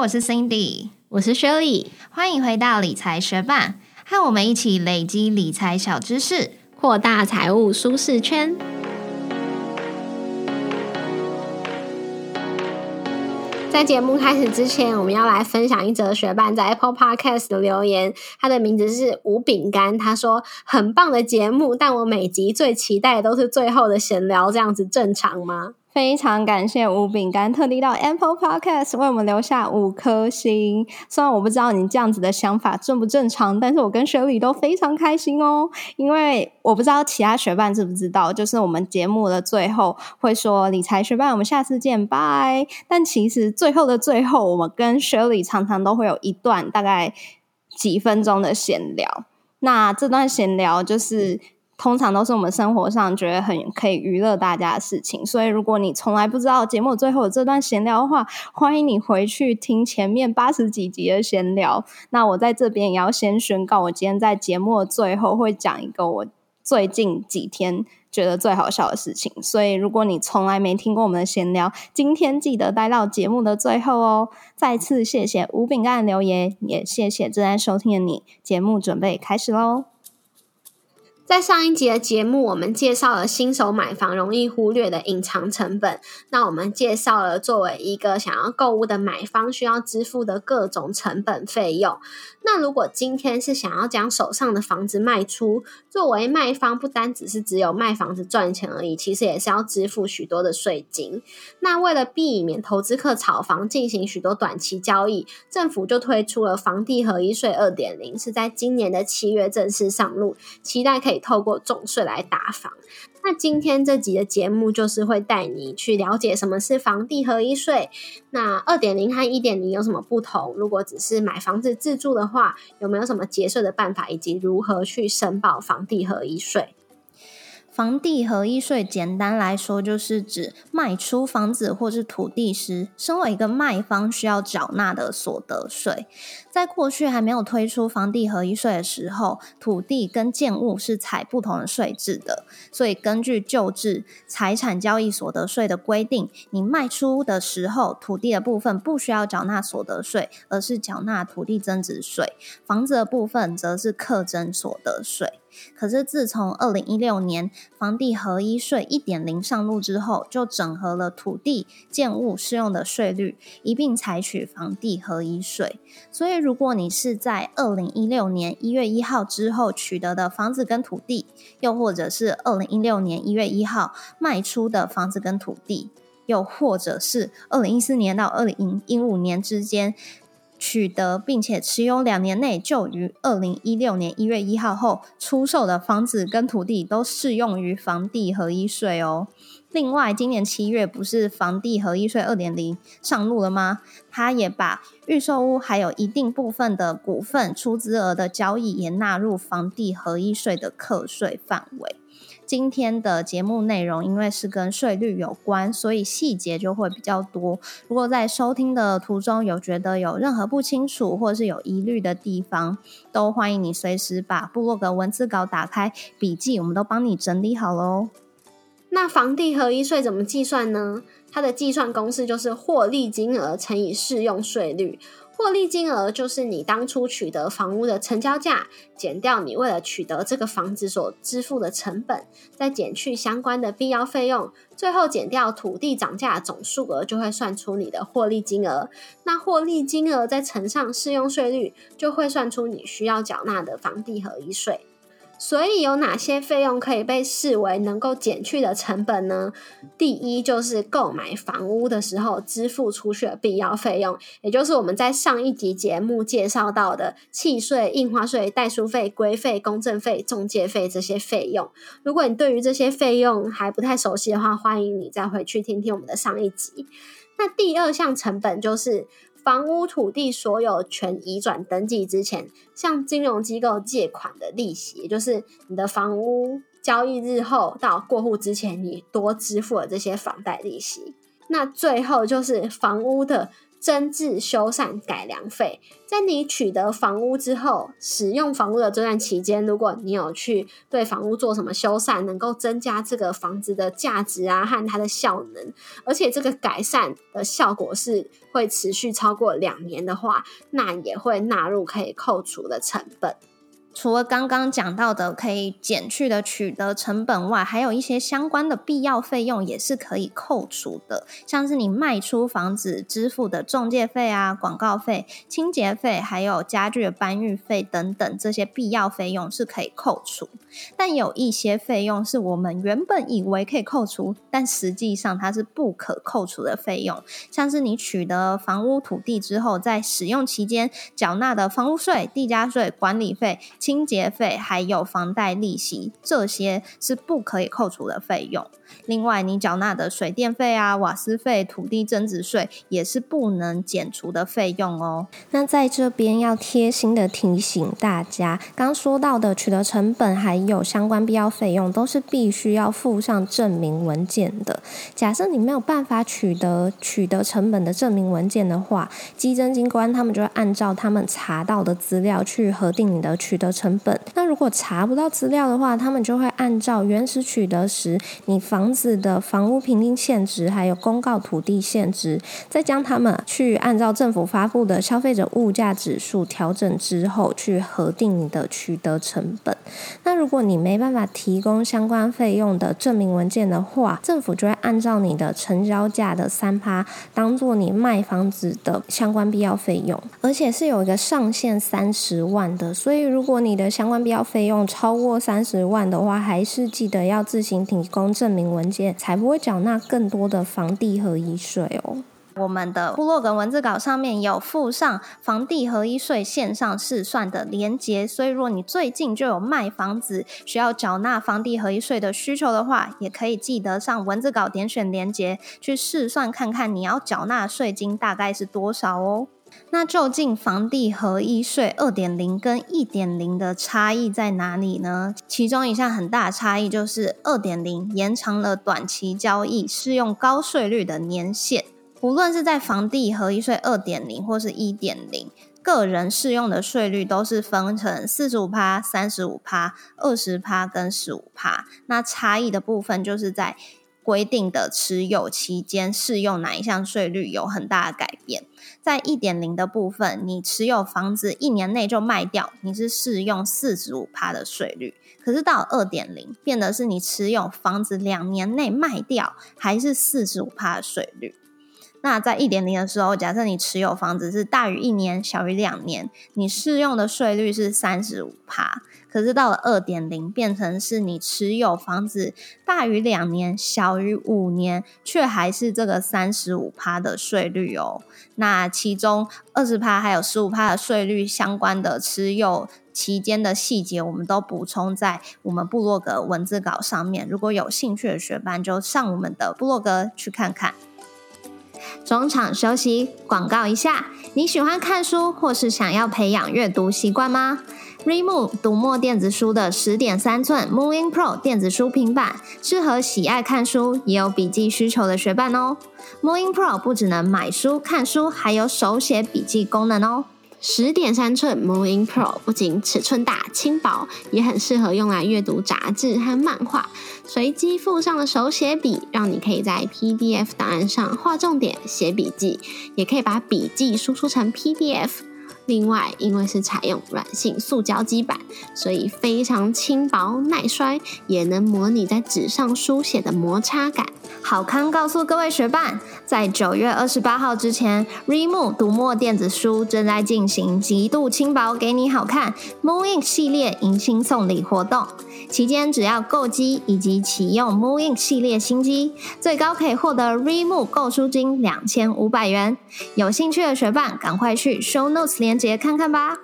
我是 Cindy，我是 Shirley，欢迎回到理财学霸，和我们一起累积理财小知识，扩大财务舒适圈。在节目开始之前，我们要来分享一则学伴在 Apple Podcast 的留言。他的名字是吴饼干，他说：“很棒的节目，但我每集最期待的都是最后的闲聊，这样子正常吗？”非常感谢吴饼干特地到 Apple Podcast 为我们留下五颗星。虽然我不知道你这样子的想法正不正常，但是我跟雪里都非常开心哦。因为我不知道其他学伴知不知道，就是我们节目的最后会说理财学伴，我们下次见，拜。但其实最后的最后，我们跟雪里常常都会有一段大概几分钟的闲聊。那这段闲聊就是。通常都是我们生活上觉得很可以娱乐大家的事情，所以如果你从来不知道节目最后的这段闲聊的话，欢迎你回去听前面八十几集的闲聊。那我在这边也要先宣告，我今天在节目的最后会讲一个我最近几天觉得最好笑的事情。所以如果你从来没听过我们的闲聊，今天记得待到节目的最后哦。再次谢谢吴饼干的留言，也谢谢正在收听的你。节目准备开始喽。在上一集的节目，我们介绍了新手买房容易忽略的隐藏成本。那我们介绍了作为一个想要购物的买方需要支付的各种成本费用。那如果今天是想要将手上的房子卖出，作为卖方，不单只是只有卖房子赚钱而已，其实也是要支付许多的税金。那为了避免投资客炒房进行许多短期交易，政府就推出了房地合一税二点零，是在今年的七月正式上路，期待可以。透过重税来打房，那今天这集的节目就是会带你去了解什么是房地合一税。那二点零和一点零有什么不同？如果只是买房子自住的话，有没有什么节税的办法，以及如何去申报房地合一税？房地合一税简单来说，就是指卖出房子或是土地时，身为一个卖方需要缴纳的所得税。在过去还没有推出房地合一税的时候，土地跟建物是采不同的税制的。所以根据旧制财产交易所得税的规定，你卖出的时候，土地的部分不需要缴纳所得税，而是缴纳土地增值税；房子的部分则是课征所得税。可是，自从二零一六年房地合一税一点零上路之后，就整合了土地、建物适用的税率，一并采取房地合一税。所以，如果你是在二零一六年一月一号之后取得的房子跟土地，又或者是二零一六年一月一号卖出的房子跟土地，又或者是二零一四年到二零一五年之间。取得并且持有两年内就于二零一六年一月一号后出售的房子跟土地都适用于房地合一税哦。另外，今年七月不是房地合一税二点零上路了吗？它也把预售屋还有一定部分的股份出资额的交易也纳入房地合一税的课税范围。今天的节目内容，因为是跟税率有关，所以细节就会比较多。如果在收听的途中有觉得有任何不清楚或是有疑虑的地方，都欢迎你随时把部落格文字稿打开笔记，我们都帮你整理好喽。那房地合一税怎么计算呢？它的计算公式就是获利金额乘以适用税率。获利金额就是你当初取得房屋的成交价，减掉你为了取得这个房子所支付的成本，再减去相关的必要费用，最后减掉土地涨价总数额，就会算出你的获利金额。那获利金额再乘上适用税率，就会算出你需要缴纳的房地合一税。所以有哪些费用可以被视为能够减去的成本呢？第一就是购买房屋的时候支付出去的必要费用，也就是我们在上一集节目介绍到的契税、印花税、代书费、规费、公证费、中介费这些费用。如果你对于这些费用还不太熟悉的话，欢迎你再回去听听我们的上一集。那第二项成本就是。房屋土地所有权移转登记之前，向金融机构借款的利息，也就是你的房屋交易日后到过户之前，你多支付了这些房贷利息。那最后就是房屋的增置、修缮、改良费，在你取得房屋之后，使用房屋的这段期间，如果你有去对房屋做什么修缮，能够增加这个房子的价值啊和它的效能，而且这个改善的效果是会持续超过两年的话，那也会纳入可以扣除的成本。除了刚刚讲到的可以减去的取得成本外，还有一些相关的必要费用也是可以扣除的，像是你卖出房子支付的中介费啊、广告费、清洁费，还有家具的搬运费等等，这些必要费用是可以扣除。但有一些费用是我们原本以为可以扣除，但实际上它是不可扣除的费用，像是你取得房屋土地之后，在使用期间缴纳的房屋税、地价税、管理费。清洁费还有房贷利息，这些是不可以扣除的费用。另外，你缴纳的水电费啊、瓦斯费、土地增值税也是不能减除的费用哦。那在这边要贴心的提醒大家，刚说到的取得成本还有相关必要费用，都是必须要附上证明文件的。假设你没有办法取得取得成本的证明文件的话，稽征机关他们就会按照他们查到的资料去核定你的取得成本。那如果查不到资料的话，他们就会按照原始取得时你房子的房屋平均现值，还有公告土地现值，再将他们去按照政府发布的消费者物价指数调整之后，去核定你的取得成本。那如果你没办法提供相关费用的证明文件的话，政府就会按照你的成交价的三趴，当做你卖房子的相关必要费用，而且是有一个上限三十万的。所以如果你的相关必要费用超过三十万的话，还是记得要自行提供证明。文件才不会缴纳更多的房地合一税哦。我们的部落格文字稿上面有附上房地合一税线上试算的连结，所以如果你最近就有卖房子需要缴纳房地合一税的需求的话，也可以记得上文字稿点选连结去试算看看你要缴纳税金大概是多少哦。那究竟房地合一税二点零跟一点零的差异在哪里呢？其中一项很大差异就是二点零延长了短期交易适用高税率的年限。无论是在房地合一税二点零或是一点零，个人适用的税率都是分成四十五趴、三十五趴、二十趴跟十五趴。那差异的部分就是在规定的持有期间适用哪一项税率有很大的改变。在一点零的部分，你持有房子一年内就卖掉，你是适用四十五趴的税率。可是到二点零，变的是你持有房子两年内卖掉，还是四十五趴的税率。那在一点零的时候，假设你持有房子是大于一年、小于两年，你适用的税率是三十五趴。可是到了二点零，变成是你持有房子大于两年、小于五年，却还是这个三十五趴的税率哦。那其中二十趴还有十五趴的税率相关的持有期间的细节，我们都补充在我们部落格文字稿上面。如果有兴趣的学伴，就上我们的部落格去看看。中场休息，广告一下。你喜欢看书，或是想要培养阅读习惯吗？Remo 读墨电子书的十点三寸 Moving Pro 电子书平板，适合喜爱看书也有笔记需求的学伴哦。Moving Pro 不只能买书看书，还有手写笔记功能哦。十点三寸 Moving Pro 不仅尺寸大、轻薄，也很适合用来阅读杂志和漫画。随机附上的手写笔，让你可以在 PDF 档案上画重点、写笔记，也可以把笔记输出成 PDF。另外，因为是采用软性塑胶基板，所以非常轻薄耐摔，也能模拟在纸上书写的摩擦感。好康告诉各位学伴，在九月二十八号之前，Remove 读墨电子书正在进行极度轻薄给你好看 ”Moon Ink 系列迎新送礼活动。期间只要购机以及启用 Moon Ink 系列新机，最高可以获得 Remove 购书金两千五百元。有兴趣的学伴，赶快去 Show Notes 连接看看吧。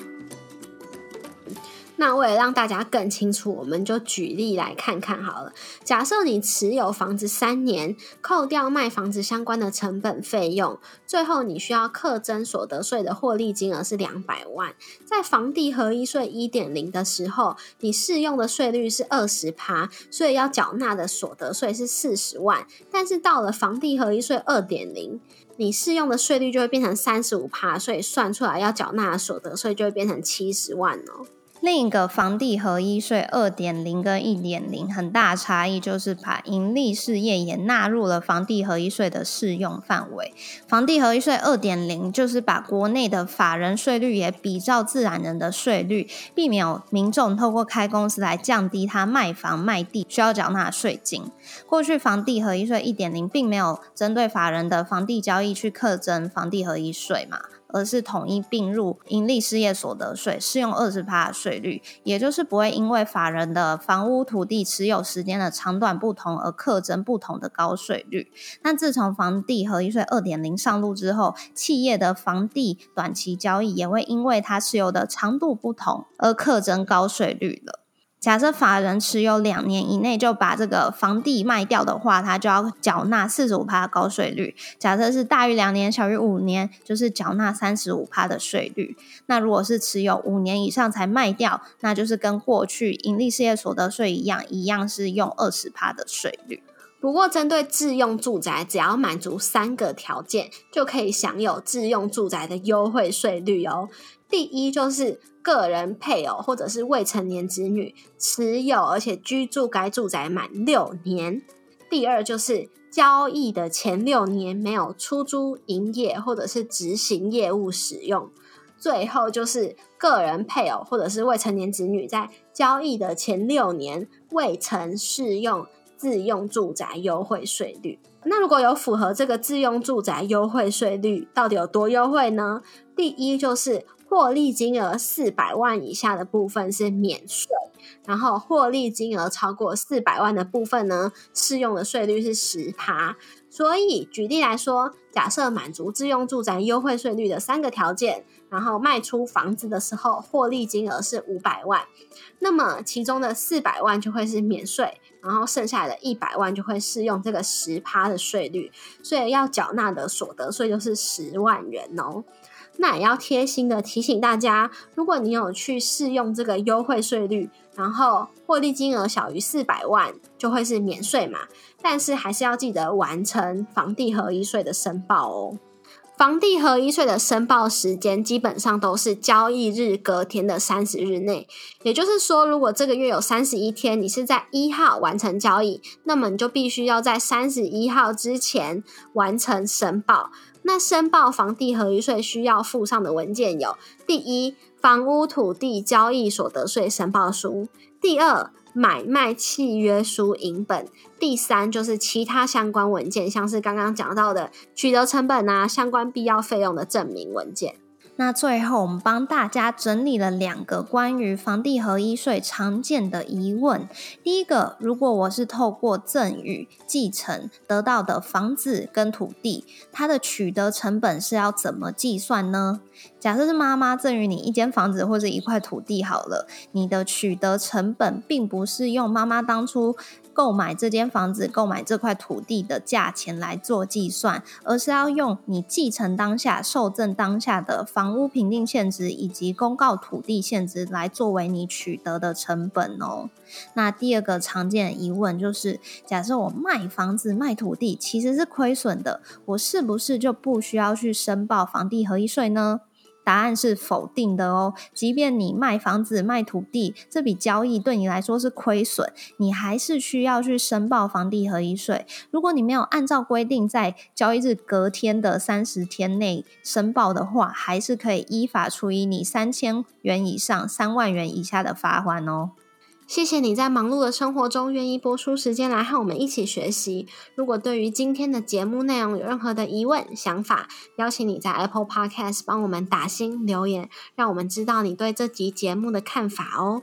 那为了让大家更清楚，我们就举例来看看好了。假设你持有房子三年，扣掉卖房子相关的成本费用，最后你需要课征所得税的获利金额是两百万。在房地合一税一点零的时候，你适用的税率是二十趴，所以要缴纳的所得税是四十万。但是到了房地合一税二点零，你适用的税率就会变成三十五趴，所以算出来要缴纳所得税就会变成七十万哦。另一个房地合一税二点零跟一点零很大差异，就是把盈利事业也纳入了房地合一税的适用范围。房地合一税二点零就是把国内的法人税率也比照自然人的税率，避免有民众透过开公司来降低他卖房卖地需要缴纳税金。过去房地合一税一点零并没有针对法人的房地交易去课征房地合一税嘛。而是统一并入盈利事业所得税，适用二十趴税率，也就是不会因为法人的房屋土地持有时间的长短不同而课征不同的高税率。那自从房地合一税二点零上路之后，企业的房地短期交易也会因为它持有的长度不同而课征高税率了。假设法人持有两年以内就把这个房地卖掉的话，他就要缴纳四十五趴高税率。假设是大于两年、小于五年，就是缴纳三十五趴的税率。那如果是持有五年以上才卖掉，那就是跟过去盈利事业所得税一样，一样是用二十趴的税率。不过，针对自用住宅，只要满足三个条件，就可以享有自用住宅的优惠税率哦。第一就是个人配偶或者是未成年子女持有而且居住该住宅满六年。第二就是交易的前六年没有出租、营业或者是执行业务使用。最后就是个人配偶或者是未成年子女在交易的前六年未曾适用自用住宅优惠税率。那如果有符合这个自用住宅优惠税率，到底有多优惠呢？第一就是。获利金额四百万以下的部分是免税，然后获利金额超过四百万的部分呢，适用的税率是十趴。所以举例来说，假设满足自用住宅优惠税率的三个条件，然后卖出房子的时候，获利金额是五百万，那么其中的四百万就会是免税，然后剩下的一百万就会适用这个十趴的税率，所以要缴纳的所得税就是十万元哦。那也要贴心的提醒大家，如果你有去试用这个优惠税率，然后获利金额小于四百万，就会是免税嘛。但是还是要记得完成房地合一税的申报哦。房地合一税的申报时间基本上都是交易日隔天的三十日内，也就是说，如果这个月有三十一天，你是在一号完成交易，那么你就必须要在三十一号之前完成申报。那申报房地合一税需要附上的文件有：第一，房屋土地交易所得税申报书；第二，买卖契约书影本；第三，就是其他相关文件，像是刚刚讲到的取得成本啊，相关必要费用的证明文件。那最后，我们帮大家整理了两个关于房地合一税常见的疑问。第一个，如果我是透过赠与、继承得到的房子跟土地，它的取得成本是要怎么计算呢？假设是妈妈赠予你一间房子或者一块土地好了，你的取得成本并不是用妈妈当初。购买这间房子、购买这块土地的价钱来做计算，而是要用你继承当下、受赠当下的房屋评定现值以及公告土地现值来作为你取得的成本哦。那第二个常见的疑问就是：假设我卖房子、卖土地其实是亏损的，我是不是就不需要去申报房地合一税呢？答案是否定的哦。即便你卖房子、卖土地，这笔交易对你来说是亏损，你还是需要去申报房地合一税。如果你没有按照规定在交易日隔天的三十天内申报的话，还是可以依法处以你三千元以上三万元以下的罚款哦。谢谢你在忙碌的生活中愿意播出时间来和我们一起学习。如果对于今天的节目内容有任何的疑问、想法，邀请你在 Apple Podcast 帮我们打星留言，让我们知道你对这集节目的看法哦。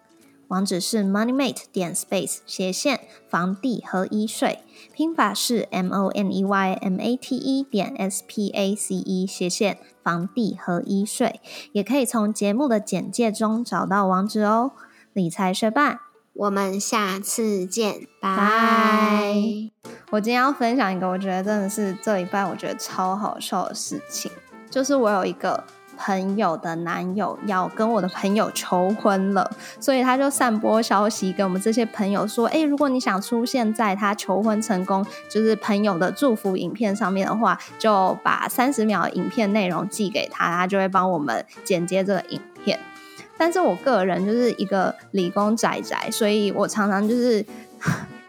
网址是 moneymate 点 space 斜线房地合一税，拼法是 m o n e y m a t e 点 s p a c e 斜线房地合一税，也可以从节目的简介中找到网址哦。理财学伴，我们下次见，拜。我今天要分享一个，我觉得真的是这一半我觉得超好笑的事情，就是我有一个。朋友的男友要跟我的朋友求婚了，所以他就散播消息给我们这些朋友说：“哎，如果你想出现在他求婚成功，就是朋友的祝福影片上面的话，就把三十秒影片内容寄给他，他就会帮我们剪接这个影片。”但是我个人就是一个理工仔仔，所以我常常就是。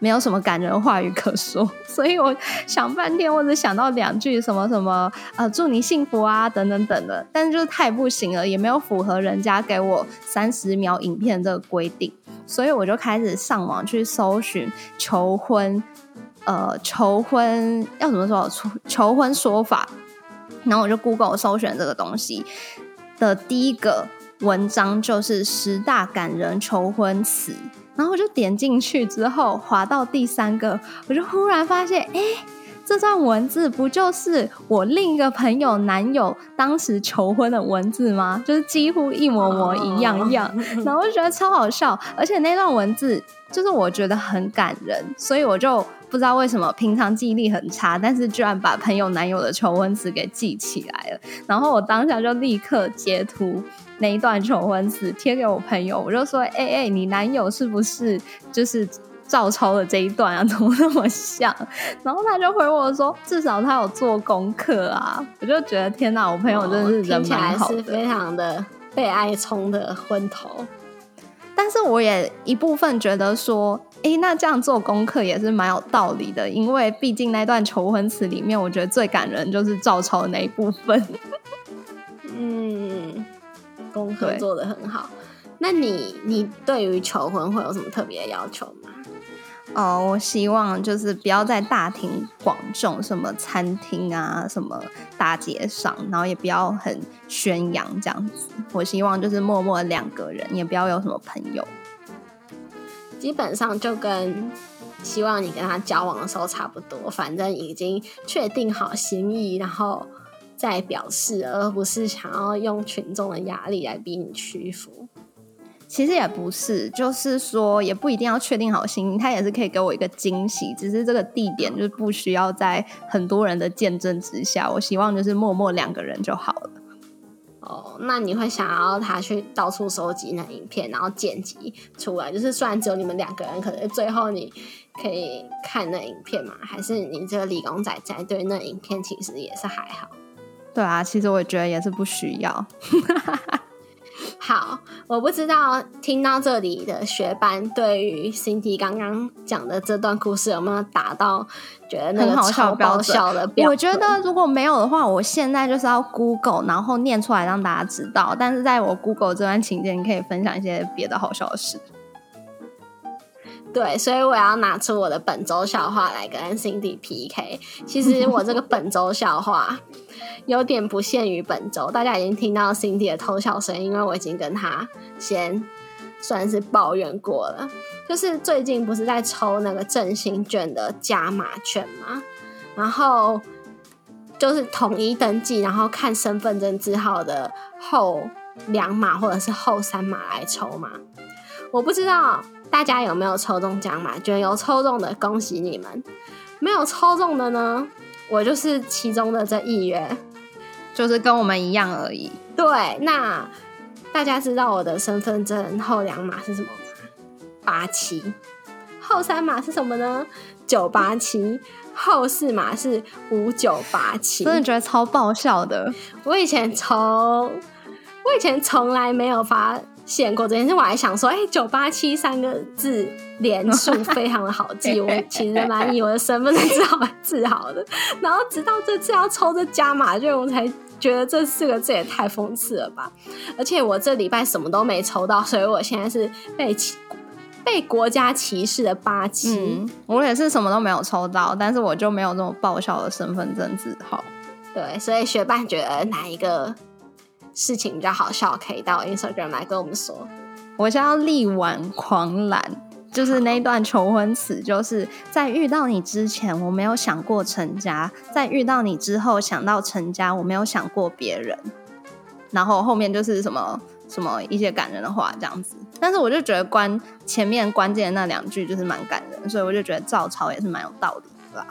没有什么感人话语可说，所以我想半天，我只想到两句什么什么呃，祝你幸福啊，等等等的，但是就是太不行了，也没有符合人家给我三十秒影片这个规定，所以我就开始上网去搜寻求婚，呃，求婚要怎么说？求求婚说法，然后我就 Google 搜寻这个东西的第一个文章就是十大感人求婚词。然后我就点进去之后，滑到第三个，我就忽然发现，哎，这段文字不就是我另一个朋友男友当时求婚的文字吗？就是几乎一模模一样样。然后我就觉得超好笑，而且那段文字就是我觉得很感人，所以我就不知道为什么平常记忆力很差，但是居然把朋友男友的求婚词给记起来了。然后我当下就立刻截图。那一段求婚词贴给我朋友，我就说：“哎哎，你男友是不是就是照抄了这一段啊？怎么那么像？”然后他就回我说：“至少他有做功课啊。”我就觉得天哪，我朋友真的是人蛮好的，非常的被爱冲的昏头。但是我也一部分觉得说：“哎，那这样做功课也是蛮有道理的，因为毕竟那段求婚词里面，我觉得最感人就是照抄的那一部分。”嗯。功课做的很好，那你你对于求婚会有什么特别的要求吗？哦，我希望就是不要在大庭广众，什么餐厅啊，什么大街上，然后也不要很宣扬这样子。我希望就是默默两个人，也不要有什么朋友。基本上就跟希望你跟他交往的时候差不多，反正已经确定好心意，然后。再表示，而不是想要用群众的压力来逼你屈服。其实也不是，就是说也不一定要确定好心意，他也是可以给我一个惊喜。只是这个地点就是不需要在很多人的见证之下，我希望就是默默两个人就好了。哦，那你会想要他去到处收集那影片，然后剪辑出来？就是虽然只有你们两个人，可能最后你可以看那影片嘛？还是你这个理工仔仔对那影片其实也是还好？对啊，其实我觉得也是不需要。好，我不知道听到这里的学班对于 Cindy 刚刚讲的这段故事有没有达到觉得那个超爆笑的标我觉得如果没有的话，我现在就是要 Google，然后念出来让大家知道。但是在我 Google 这段情节，你可以分享一些别的好笑的事。对，所以我要拿出我的本周笑话来跟 Cindy PK。其实我这个本周笑话 有点不限于本周，大家已经听到 Cindy 的偷笑声，因为我已经跟他先算是抱怨过了。就是最近不是在抽那个振兴券的加码券吗？然后就是统一登记，然后看身份证字号的后两码或者是后三码来抽嘛。我不知道。大家有没有抽中奖嘛？觉得有抽中的，恭喜你们！没有抽中的呢，我就是其中的这一员，就是跟我们一样而已。对，那大家知道我的身份证后两码是什么吗？八七，后三码是什么呢？九八七，后四码是五九八七。真的觉得超爆笑的。我以前从我以前从来没有发现过这件事，我还想说，哎、9九八七三个字连数非常的好记，我 其实蛮以我的身份证字号蛮自豪的。然后直到这次要抽这加码券，我才觉得这四个字也太讽刺了吧！而且我这礼拜什么都没抽到，所以我现在是被歧被国家歧视的八七。嗯，我也是什么都没有抽到，但是我就没有这种爆笑的身份证字号。对，所以学伴觉得哪一个事情比较好笑，可以到 Instagram 来跟我们说。我现在要力挽狂澜，就是那一段求婚词，就是在遇到你之前，我没有想过成家；在遇到你之后，想到成家，我没有想过别人。然后后面就是什么什么一些感人的话这样子，但是我就觉得关前面关键的那两句就是蛮感人，所以我就觉得照抄也是蛮有道理的啦。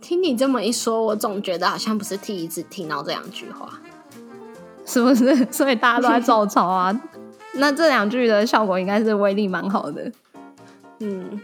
听你这么一说，我总觉得好像不是第一次听到这两句话。是不是？所以大家都在照抄啊。那这两句的效果应该是威力蛮好的。嗯，